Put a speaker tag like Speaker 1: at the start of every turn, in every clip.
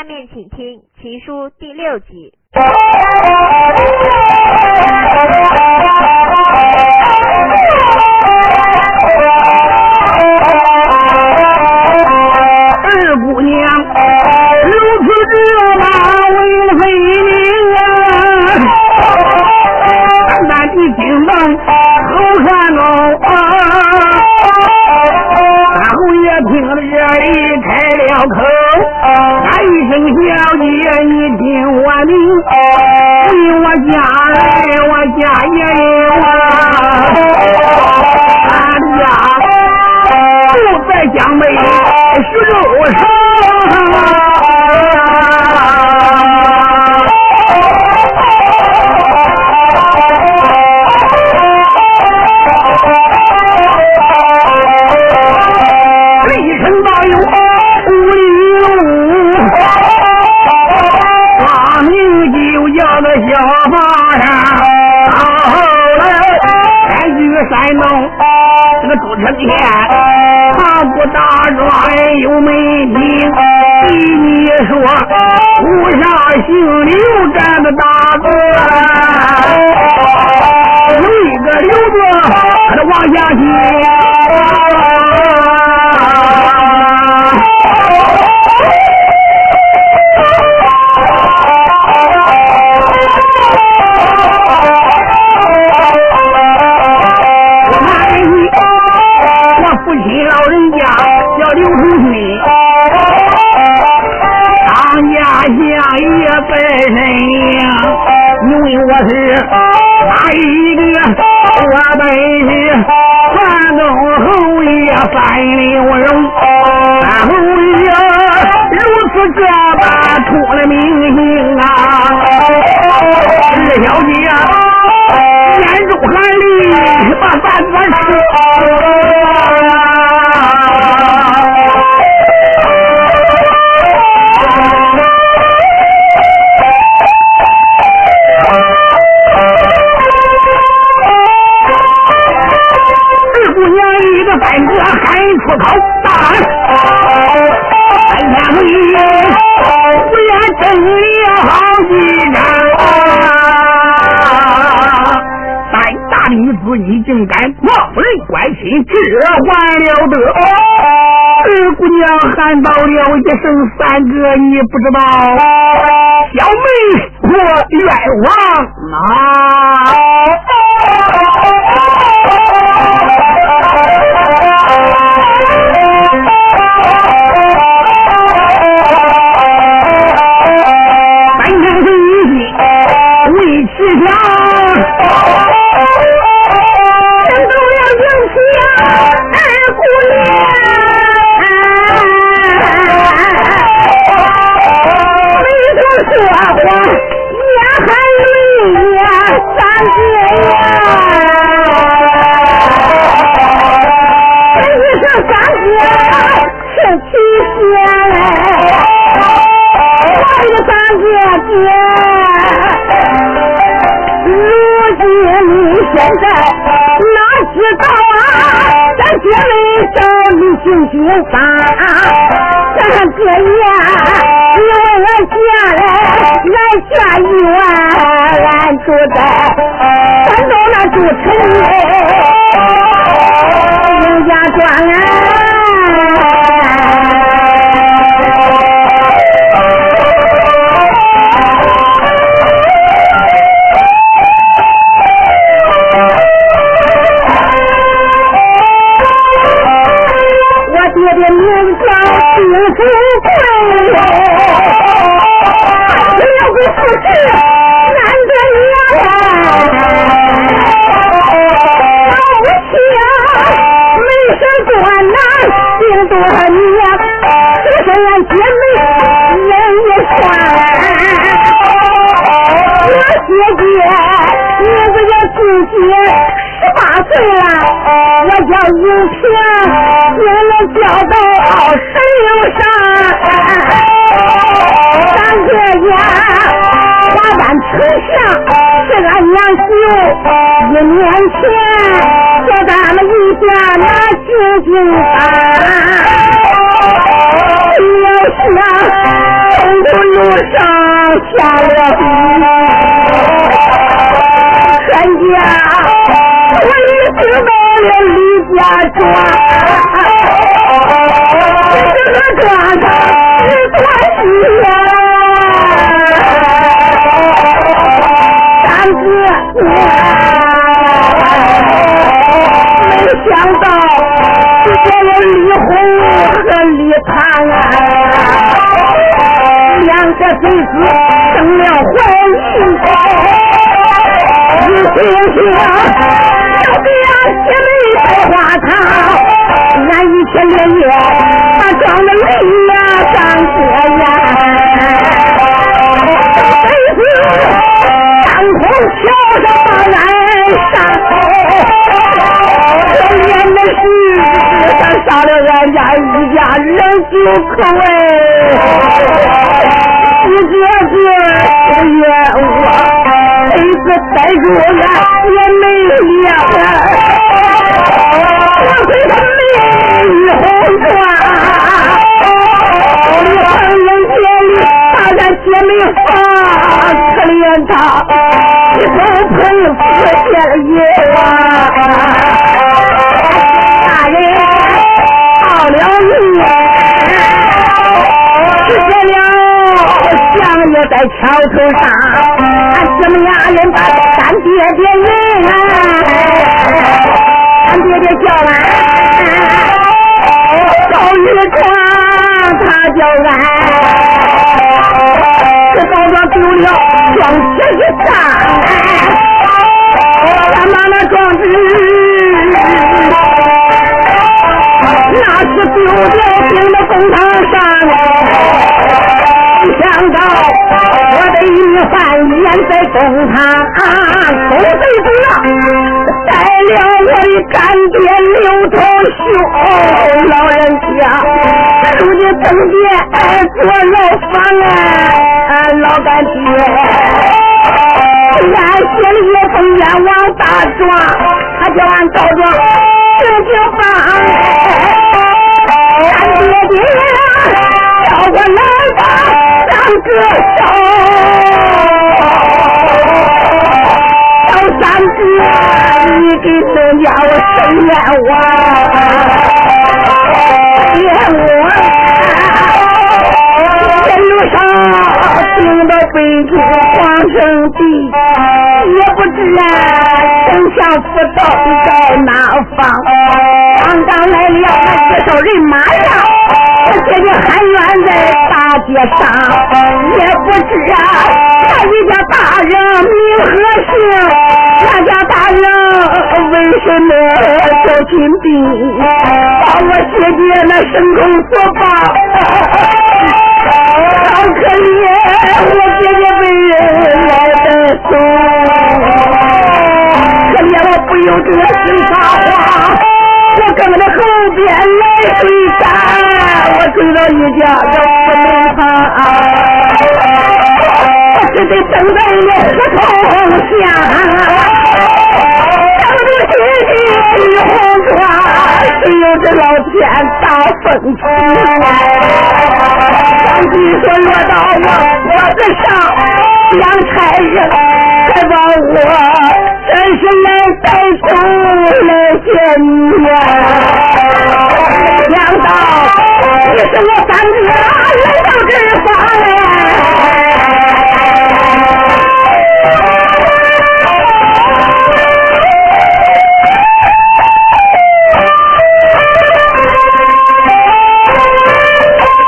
Speaker 1: 下面请听《奇书》第六集。
Speaker 2: 二姑娘如此这般为非命啊！单单的金门好看哦，然后也听了这一开了口，喊一声小姐，你听我名，回我家来，我家也有啊，俺家就在江北徐州城。个朱成天，他不打转又没听。依你说，无啥姓刘占的大哥，有一个刘字，他往下我是哪一个？我本是汉东侯爷范刘荣，范侯爷如此这般出了名姓啊，二小姐。眼中含泪把饭端爱情，这还了得！二姑娘喊到了一声三哥，你不知道，小妹我冤枉啊！
Speaker 3: 说话也含泪呀，三姐呀，真是三姐是提鞋嘞，我的三姐姐。如今你现在哪知道啊？咱姐妹找你行行法，三哥呀，你为我嫁来，俺家一晚，俺住在山东那古城里，人家庄啊。我叫银田，今年交到十六上。咱这家华山丞相是俺娘舅，一年前叫咱们一家那进京山。要是啊，下了雨，全家我已经到了李家庄，这个庄上是多喜呀，三子没想到只见了李红和李唐啊。两个孙子生了怀孕，一心想要给俺姐妹摘花草，俺一天连夜把装的泪呀上街呀，孙子当空桥上把俺上可怜的是杀了俺家一家人九口哎。一个个怨我，儿子带住俺也没了，我给他美玉红妆，你寒冷天里把咱姐妹放，可怜他一头喷死天爷啊！大人到了夜，实现了。相爷在桥头上，俺姊妹俩人把干爹爹认，俺爹爹叫俺赵玉川，他叫俺这包装丢了，装钱一上，俺妈那装置那是丢掉钉在公堂上。没想到我的一饭淹在公堂，公贼子啊，带了我的干爹刘头兄，老人家如今正殿坐牢房啊，老干爹，俺写了一封冤枉大状，他叫俺告状进京房，干爹爹叫我来吧。个手，小三子，你给人家我生冤枉，冤枉！一路上听到北京皇城地，也不知丞相府到底在哪方。刚刚来了那介绍人马呀，我姐姐喊冤在。大街上也不知啊，那一家大人名和姓，那家大人为什么叫金兵？把我姐姐那牲口所绑，好可怜，我姐姐被人来的走，可怜我不由这心发慌。我跟着后边来追赶，我追到一家叫不能旁，我只得等在了胡同下，只有这老天大风吹，上帝说落到我脖子。上，两差人还把我。真是来带走来见你呀！想到你是我三哥来到这方来，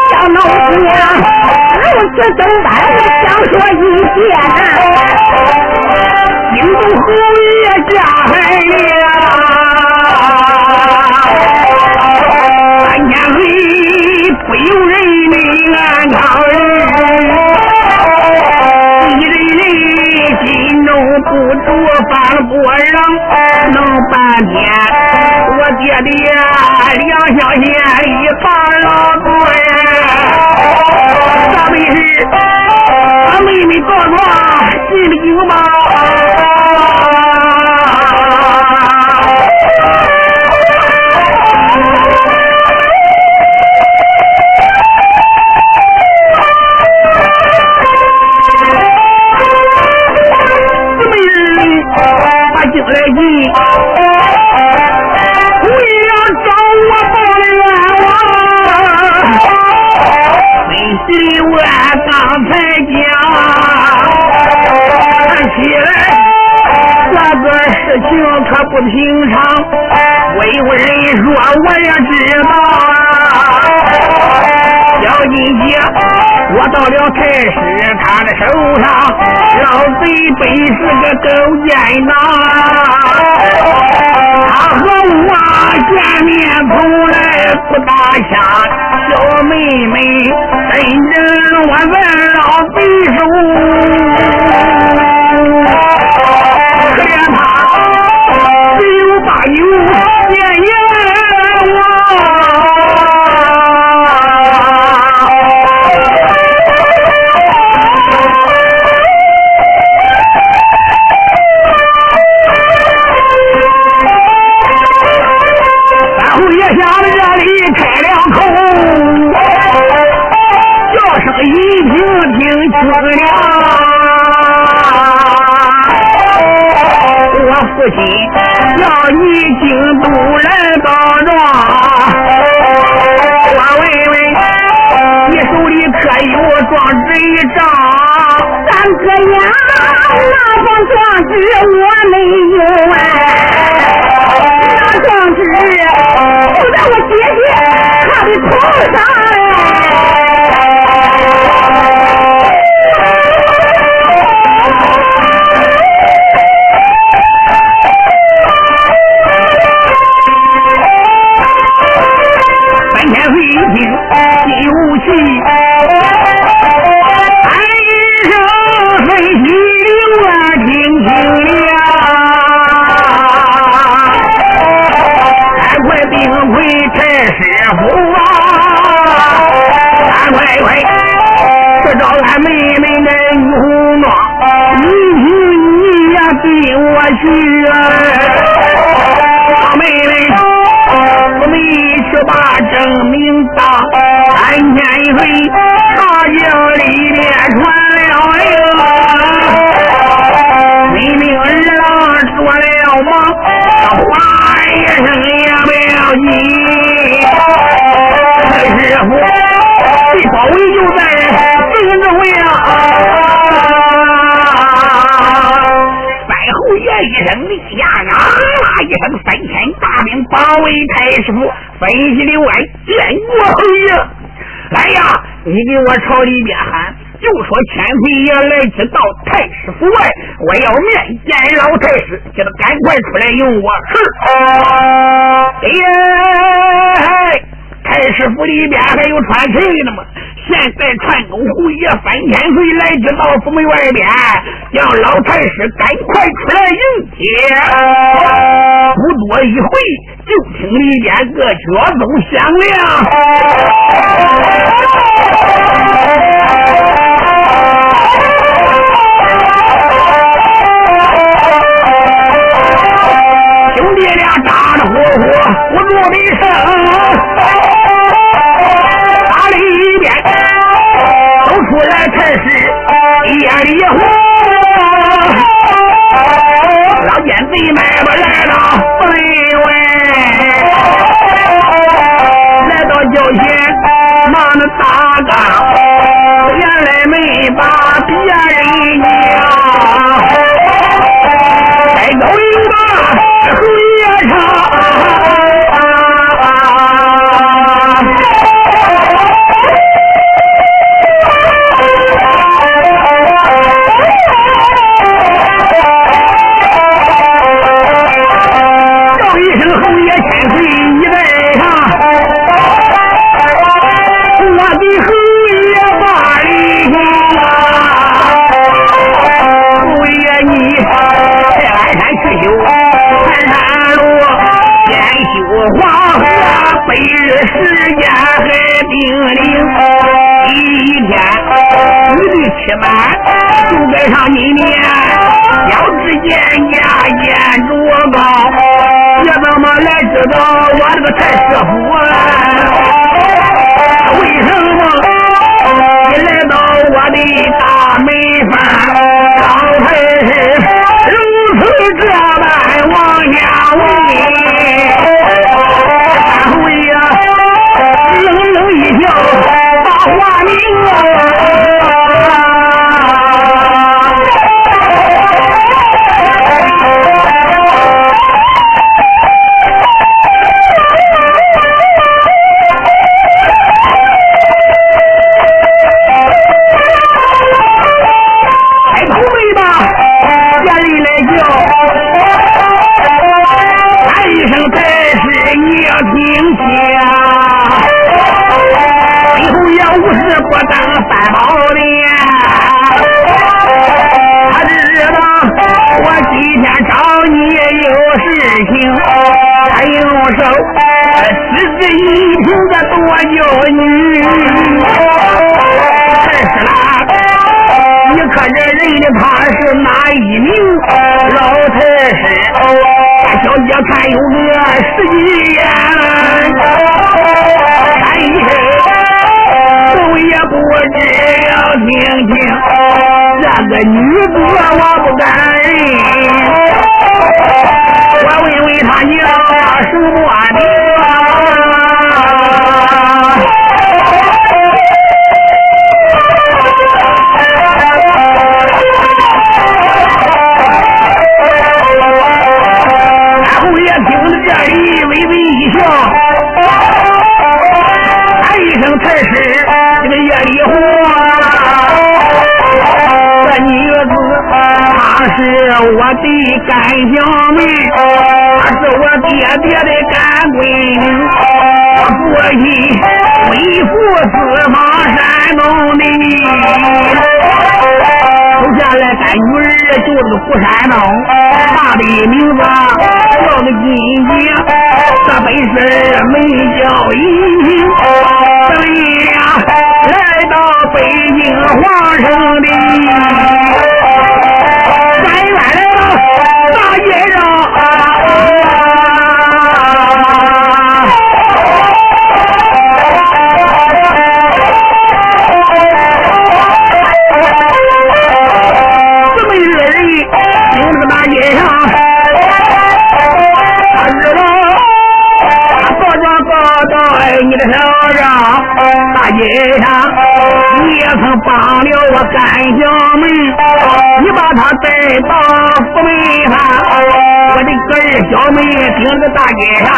Speaker 3: 小老娘如此等待，想说一件。
Speaker 2: 惊动侯爷家我爹爹两相嫌一旁老多人，咋回事？他妹妹告状，进了京吧。事情可不平常。魏文人说我也知道，小金姐，我到了太师他的手上，老贼本是个狗奸呐，他和我见面从来不打下，小妹妹真正我问老贼手。是啊！大妹妹，我们一起把证明打，三天一回，大营里面传了令，你命儿郎说了吗？话花儿也不要紧，师傅，最高位就在正中位。一声令下，啊啦一声，三千大兵包围太师府分析刘安，见过侯爷。来呀，你给我朝里边喊，就说千岁爷来至到太师府外，我要面见老太师，叫他赶快出来迎我。是。哎呀，太师府里边还有传谁的吗？现在串公侯爷三千岁来至到府门外边，让老太师赶快出来迎接。不多一会，就听里边个脚奏响亮。兄弟俩打着呼呼，不住的声。出来才是夜里火，老奸贼们不来了，问问，来到轿前，忙着打杠，原来没把别人讲，该走有吧，侯爷唱。就该上今年，腰肢见家见主高，别怎么来知道我这个太师傅啊？为什么一来到我的大门房，老太师如此这般往下问？三位呀，冷冷一笑把话明看有个十几眼，看一声，都也不知要听听，这个女子我不敢认。我问问他叫什么名？这里微微一笑，喊一声才是这个夜里话。这女子她是我的干娘妹，她是我爹爹的干闺女，我父亲为父四方山东的。生下来干女儿就是虎山东，大的名字叫个金姐，这本事没叫银，这一呀来到北京皇城的，咱远来到大街上。小妹听着大街上，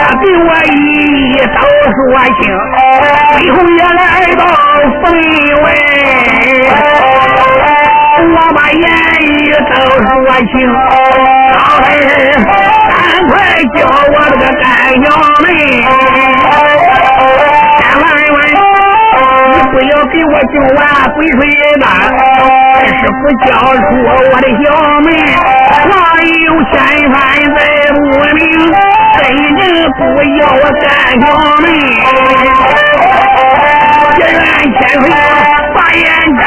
Speaker 2: 他给我一一都说清，最后也来到府门外。我把言语都说清，老太师，赶快叫我这个干娘们，千万万，你不要给我酒碗滚水蛋，要是不交出我的小妹，我有千番在不明，真正不要我干小妹，结缘千岁把眼睁。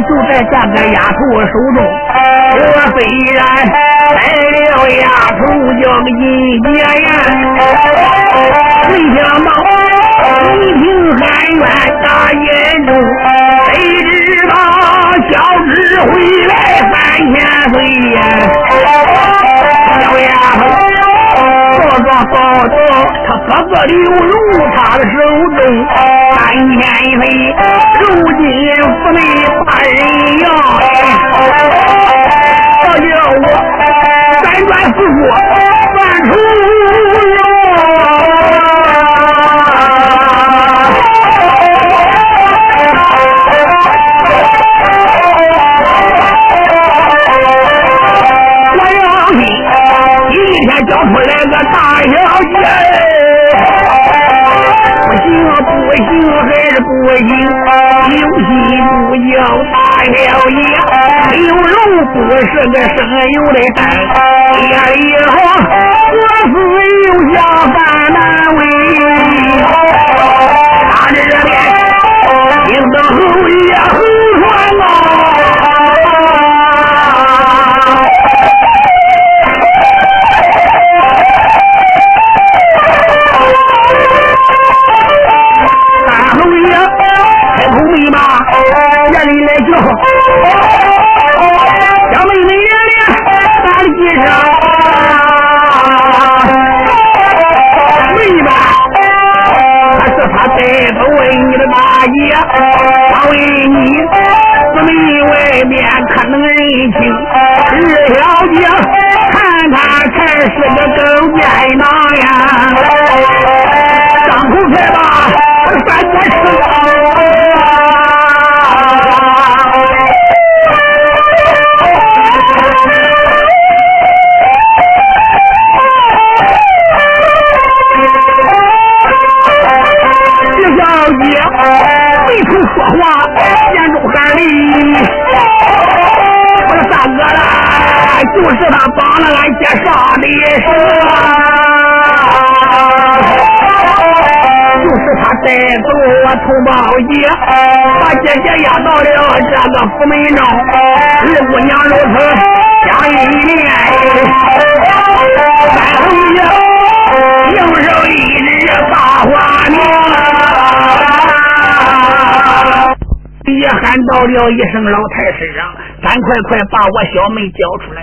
Speaker 2: 就在这个丫头手中。我虽然带了丫头叫个金姐呀，没想到一听喊冤大眼中，谁知道小智回来三千岁呀，小丫头。告状报道，他哥哥刘荣他的手中三千岁，如今府内把人要，倒叫我三转四说算出出来个大小姐，不行不行还是不行，有心不叫大小姐，刘荣不是个省油的灯，夜里后我是有下犯难为，他这边听到后也很传啊。是他带头问你的大爷，他问你姊妹外面可能人情，二小姐看他才是个狗奸囊呀！张口开吧，三国吃。就是他帮了俺姐上的事，就是他带走我同胞姐，把姐姐押到了这个府门中，二姑娘如此相依恋，三回爷用手一指大花娘，也喊到了一声老太师啊，赶快快把我小妹叫出来。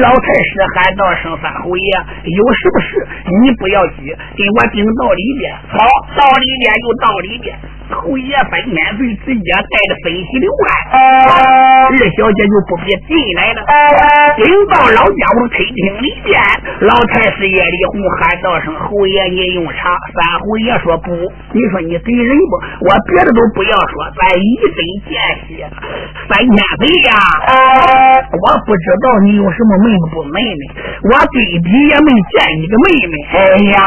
Speaker 2: 老太师喊道声：“三侯爷，有什么事？你不要急，给我顶到里边。好，到里边就到里边。”侯爷分千岁直接带着分喜流来，二小姐就不必进来了。顶到老家屋客厅里边，老太师叶丽红喊道声：“侯爷，你用茶。”三侯爷说：“不，你说你给人不？我别的都不要说，咱一针见血。三千岁呀，我不知道你有什么妹妹不妹妹，我对比也没见你个妹妹。哎呀，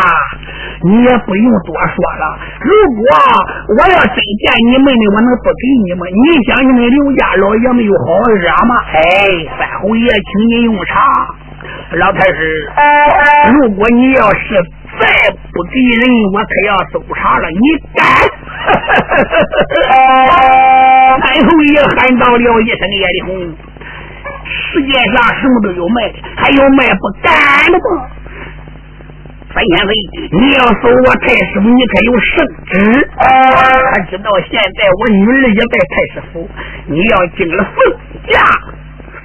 Speaker 2: 你也不用多说了。如果我……我真见你妹妹，我能不给你吗？你想你们刘家老爷们有好惹吗？哎，三侯爷，请你用茶。老太师，如果你要是再不给人，我可要搜查了。你敢？三侯爷喊到了一声叶丽红，世界上什么都有卖的，还有卖不敢的吗？三千岁，你要收我太师府，你可有圣旨？他知道现在我女儿也在太师府，你要进了凤家，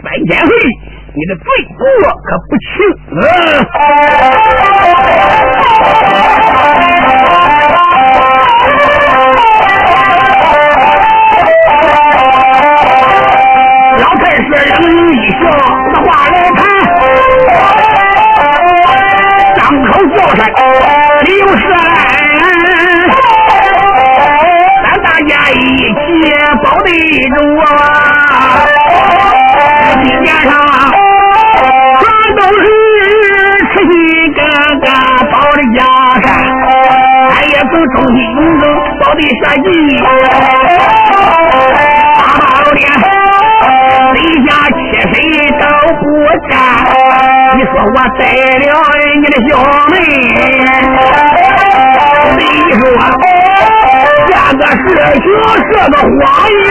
Speaker 2: 三千岁，你的罪过可不轻。老太师冷冷一笑，把话来口叫声刘世兰，咱大家一起保得住啊！地面上全都是慈禧哥哥保的江山，俺也从忠心勇耿保的社稷，八八六年，立下七谁都不占。你说我带了你的小妹，你说嫁个是穷是个谎言。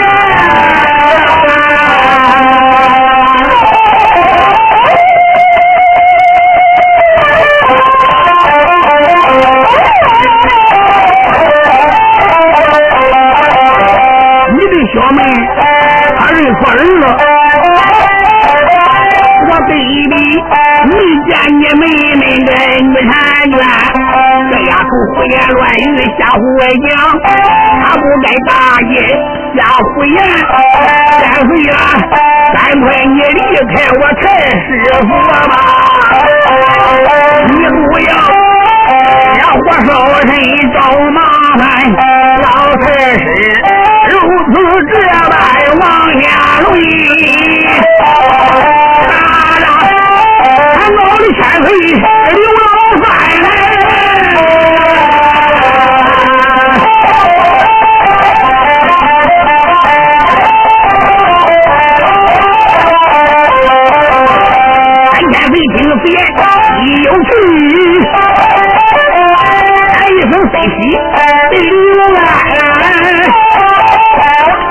Speaker 2: 言乱语，吓唬外他，不该大爷吓唬言。三岁呀，赶快你离开我太师傅吧！你不要让我烧身找麻烦，老太师如此这般往下跪。千岁刘老三来，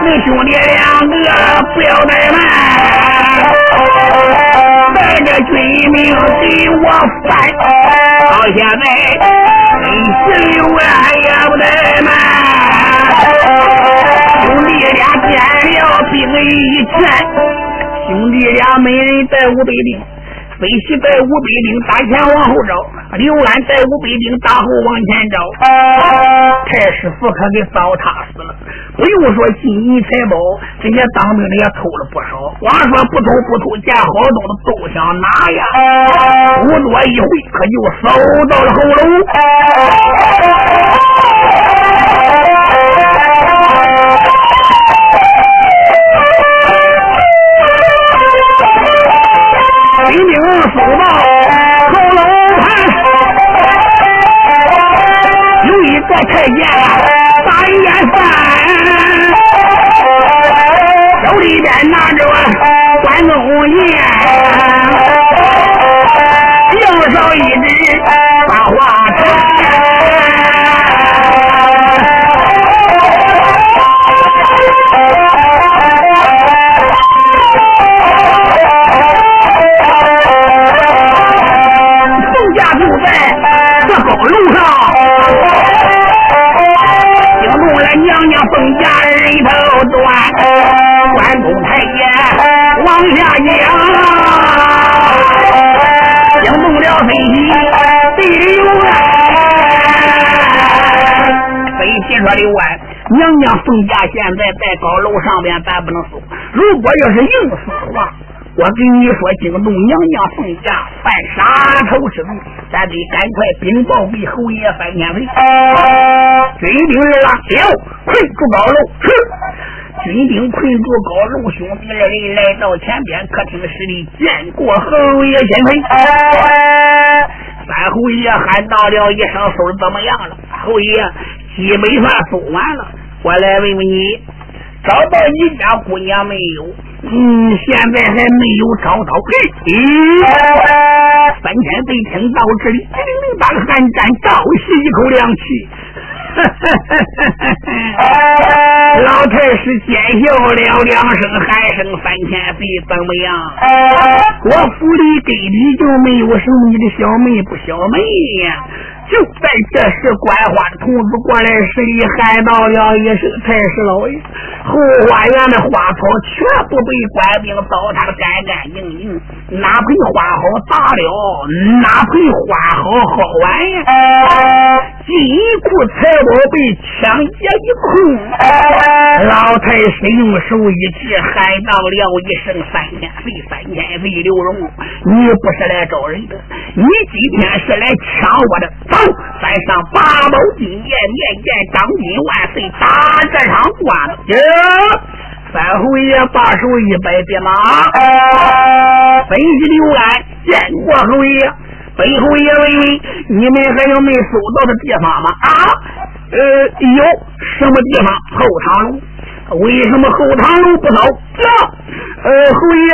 Speaker 2: 你兄弟两个不要怠慢。这军命给我翻，到现在你十六万也不怠慢。兄弟俩见了兵一千，兄弟俩每人带五百兵，飞西带五百兵打前往后找，刘安带五百兵打后往前找。太师傅可给糟蹋死了。不用说金银财宝，这些当兵的也偷了不少。光说不偷不偷，见好东西都想拿呀。不多一会，可就搜到了后楼。兵兵搜到后楼盘，有一个太监打一眼饭，手里边拿着关公雁，右手一指把娘娘凤驾人头断，关公太爷往下娘，惊动了飞机飞六万，飞机说六万，娘娘凤驾现在在高楼上边，咱不能送，如果要是硬送。我跟你说，惊动娘娘凤驾犯杀头之罪，咱得赶快禀报给侯爷范天飞。军兵儿啊，有困住高楼。哼，军兵困住高楼，兄弟二人来到前边客厅室里，见过侯爷先飞。三侯爷喊到了一声：“搜的怎么样了？”侯爷。基本上搜完了，我来问问你，找到你家姑娘没有？嗯，现在还没有找到。咦，三千岁听到这里，叮铃铃打个寒战，倒吸一口凉气。老太师奸笑了两声，喊声：“三千岁怎么样？我府里根本就没有什么你的小妹不小妹呀。”就在这时，观花的童子过来施礼，喊到了一声：“太师老爷，后花园的花草全部被官兵糟蹋的干干净净，哪盆花好打了，哪盆花好好玩呀？金库财宝被抢劫一空。”老太师用手一指，喊到了一声：“三千岁，三千岁，刘荣，你不是来找人的，你今天是来抢我的。”走，咱上八宝金殿，面见当今万岁，打这场官司。三侯爷把手一摆，别忙。分析刘安见过侯爷，本侯爷问问，你们还有没搜到的地方吗？啊，呃，有什么地方？后堂楼。为什么后堂楼不走？这，呃，侯爷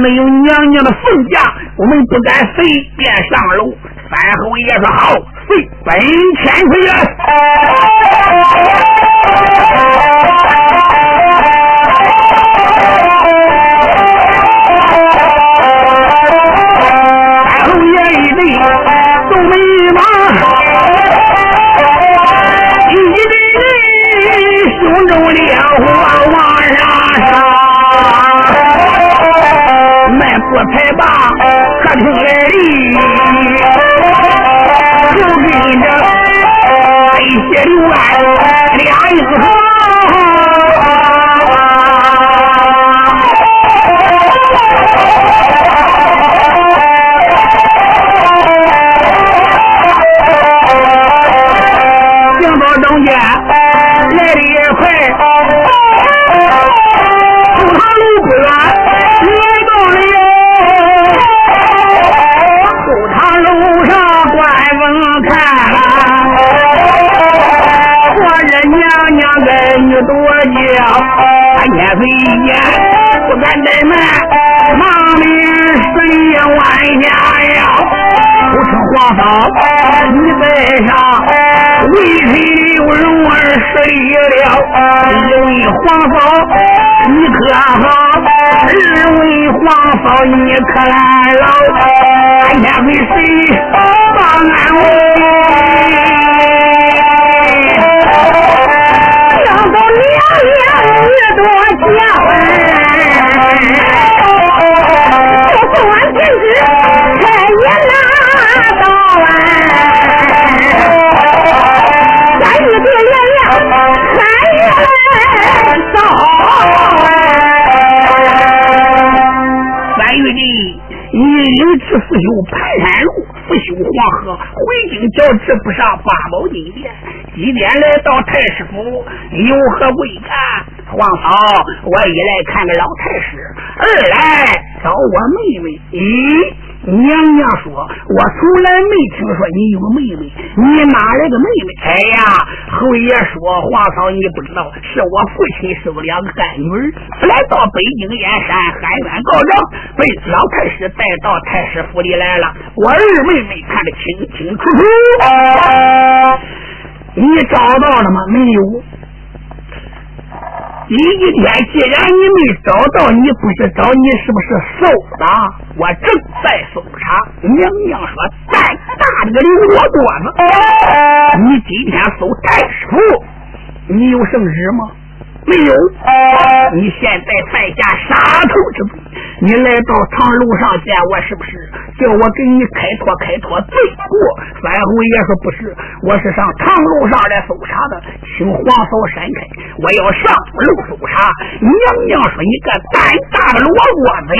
Speaker 2: 没有娘娘的凤驾，我们不敢随便上楼。三侯爷说好，随本千岁侯爷一对皱眉毛，一对胸中烈火往上烧，迈步才罢客厅来里。血流万，俩英雄。千岁见不敢怠慢，忙里水弯下腰。不称皇嫂，你在上，为谁刘荣儿睡了？二位皇嫂，你可好？二位皇嫂，你可来了？三千岁谁帮安
Speaker 3: 你要多久啊送完圣旨才难到啊三月的三月的
Speaker 2: 三月的你因此不修盘山路不修黄河回京交职不上八宝金殿。几点来到太师府，有何贵干？皇嫂，我一来看个老太师，二来找我妹妹。咦？娘娘说：“我从来没听说你有个妹妹，你哪来个妹妹？”哎呀，侯爷说：“皇嫂，你不知道，是我父亲收两个干女儿，来到北京燕山，喊冤告状，被老太师带到太师府里来了。我二妹妹看得清清楚楚，你找到了吗？没有。”你今天既然你没找到，你不是找你是不是搜的？我正在搜查。娘娘说：“再大的个刘罗锅子，你今天搜太师府，你有圣旨吗？”没有，你现在犯下杀头之罪，你来到长楼上见我，是不是叫我给你开脱开脱罪过？三侯爷说不是，我是上长楼上来搜查的，请皇嫂闪开，我要上楼搜查。娘娘说你个胆大的罗锅子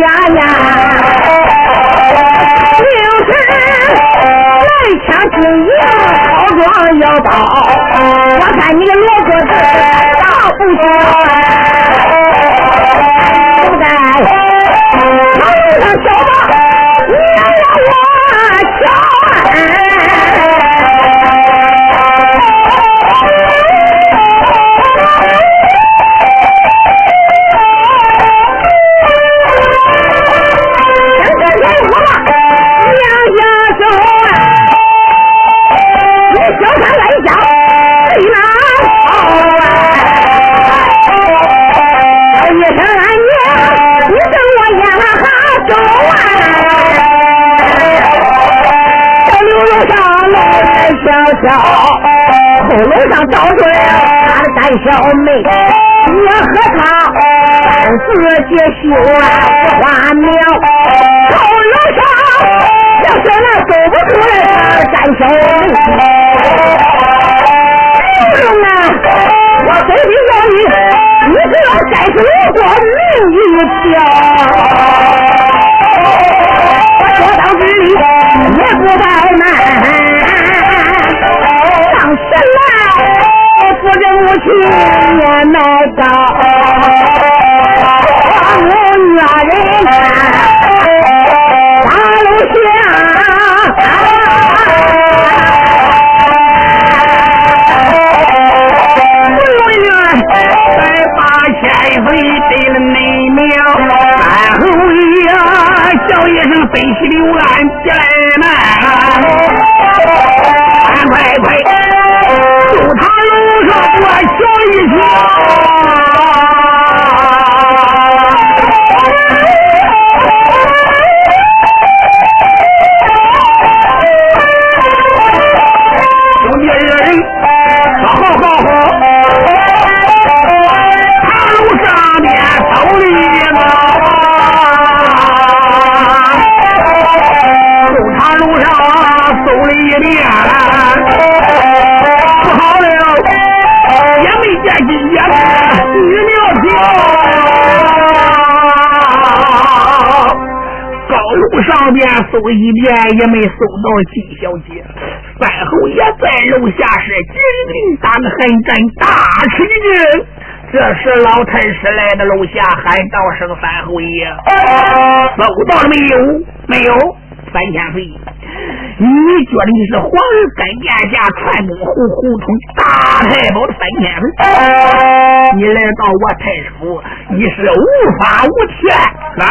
Speaker 3: 呀呀！就是来抢金银，包装要刀。我看你小妹，你和他三四结绣啊花苗。后楼上要是那走不出来他的干小妹，刘荣啊，我非得要你，你只要再给我过命一条，我说到这里也不怠慢。夫妻也埋到我女人
Speaker 2: 也没搜到金小姐。三侯爷在楼下是紧盯党的寒战，大吃一惊。这时老太师来到楼下，喊道声：“三侯爷，搜到了没有？没有。”三千岁，你觉得你是皇恩殿下串通胡胡同大太保的三千岁？你来到我太师府，你是无法无天！啊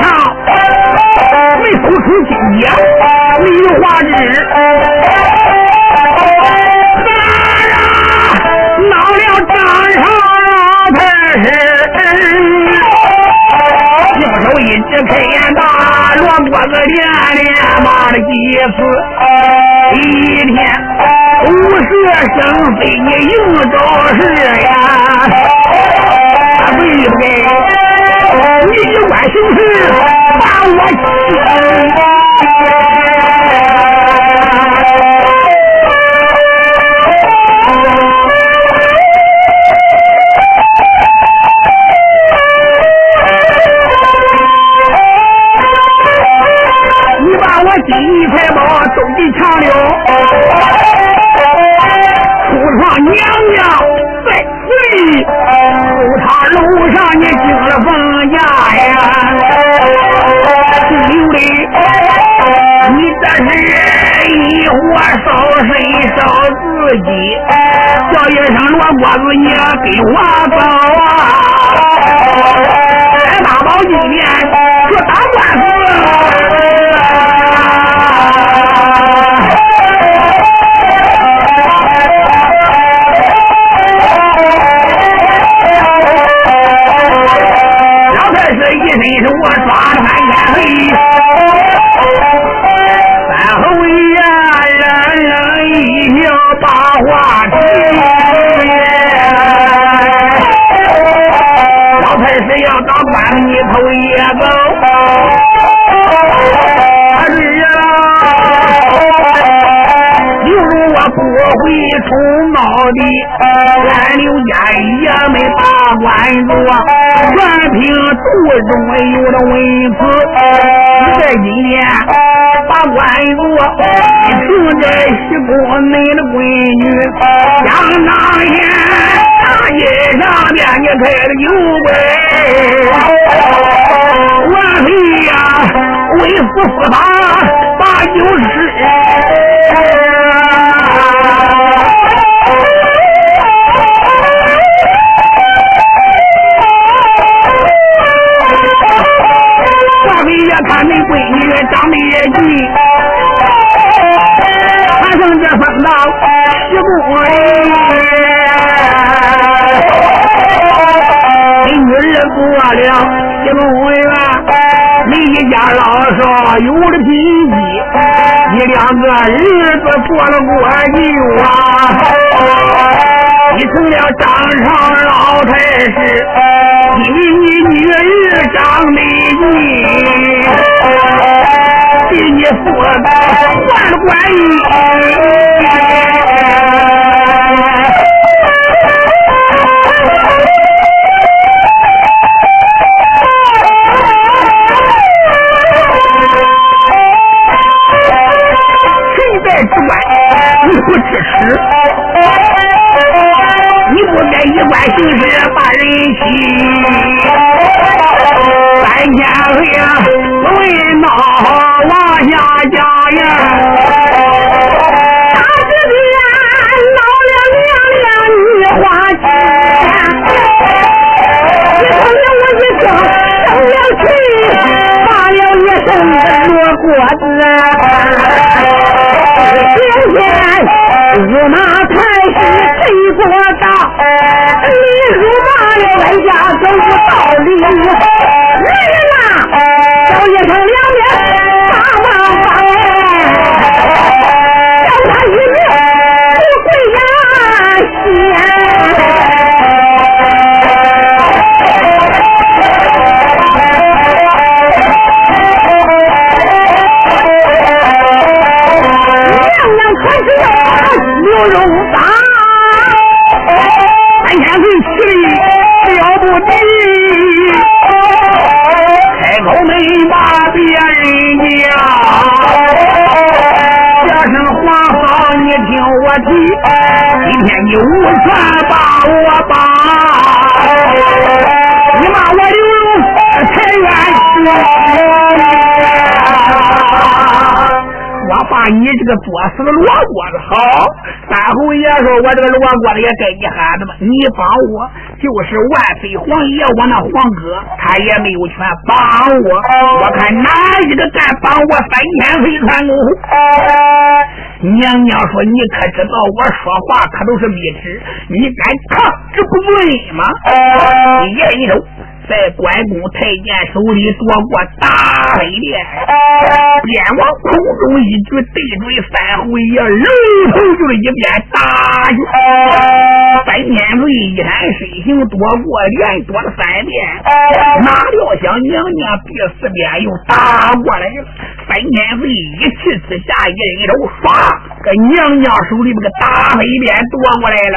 Speaker 2: 他，没突出金铁，没有画纸。几次一天无事生非，你又找事呀？为不给你一歪心思，把我气。是一我烧身烧自己，叫一声罗锅子，你给我走啊！来大宝一年，说打官司。老太师一身是我抓的。头一个儿啊，犹如我不会出茅的，俺刘家也没打官做，全凭肚中有的文凭。就在今年打官做，凭这西宫您的闺女姜大烟。街上面你开了牛鬼，万岁呀，为父父他把酒吃。有了第一，你两个儿子过了过就啊，你成了张上老太师。比你女儿长得俊，比你父子还官用。一关形式把人欺，三千岁呀，为到王家家院。
Speaker 3: 大了花，你了我一生了，了一身的子。今天我那才是。谁说大？你辱骂了咱家，都是道理。来人呐，小爷成梁面，把娃绑。叫他一个不归呀，先。娘娘可是要饭，牛肉无。
Speaker 2: 今天你无权把我绑，你骂我刘荣太冤屈。我把你这个作死的罗锅子好，三侯爷说：“我这个罗锅子也该你喊的嘛。你帮我就是万岁皇爷，我那皇哥他也没有权帮我。我看哪一个敢帮我三千飞船功？娘娘说：你可知道我说话可都是密旨，你敢抗这不罪吗？一人手。”在关公太监手里夺过大飞鞭，便往空中一举，对准三侯爷，龙头就是一鞭打去。三千岁一闪身形躲过，连躲了三遍，哪料想娘娘第四鞭又打过来了。三千岁一气之下，一人手唰，搁娘娘手里边个大飞鞭夺过来了。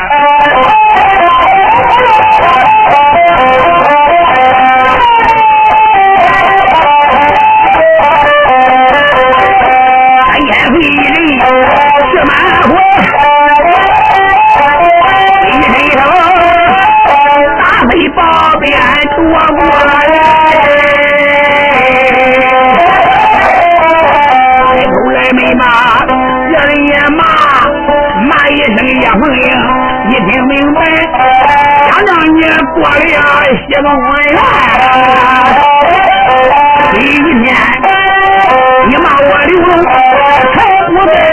Speaker 2: 是满怀。一声一声，大飞包边躲过来。抬头来没骂，别人也骂，骂一声叶凤英，你听明白？想让你过的呀写个文案。第一天，你骂我刘，才不在。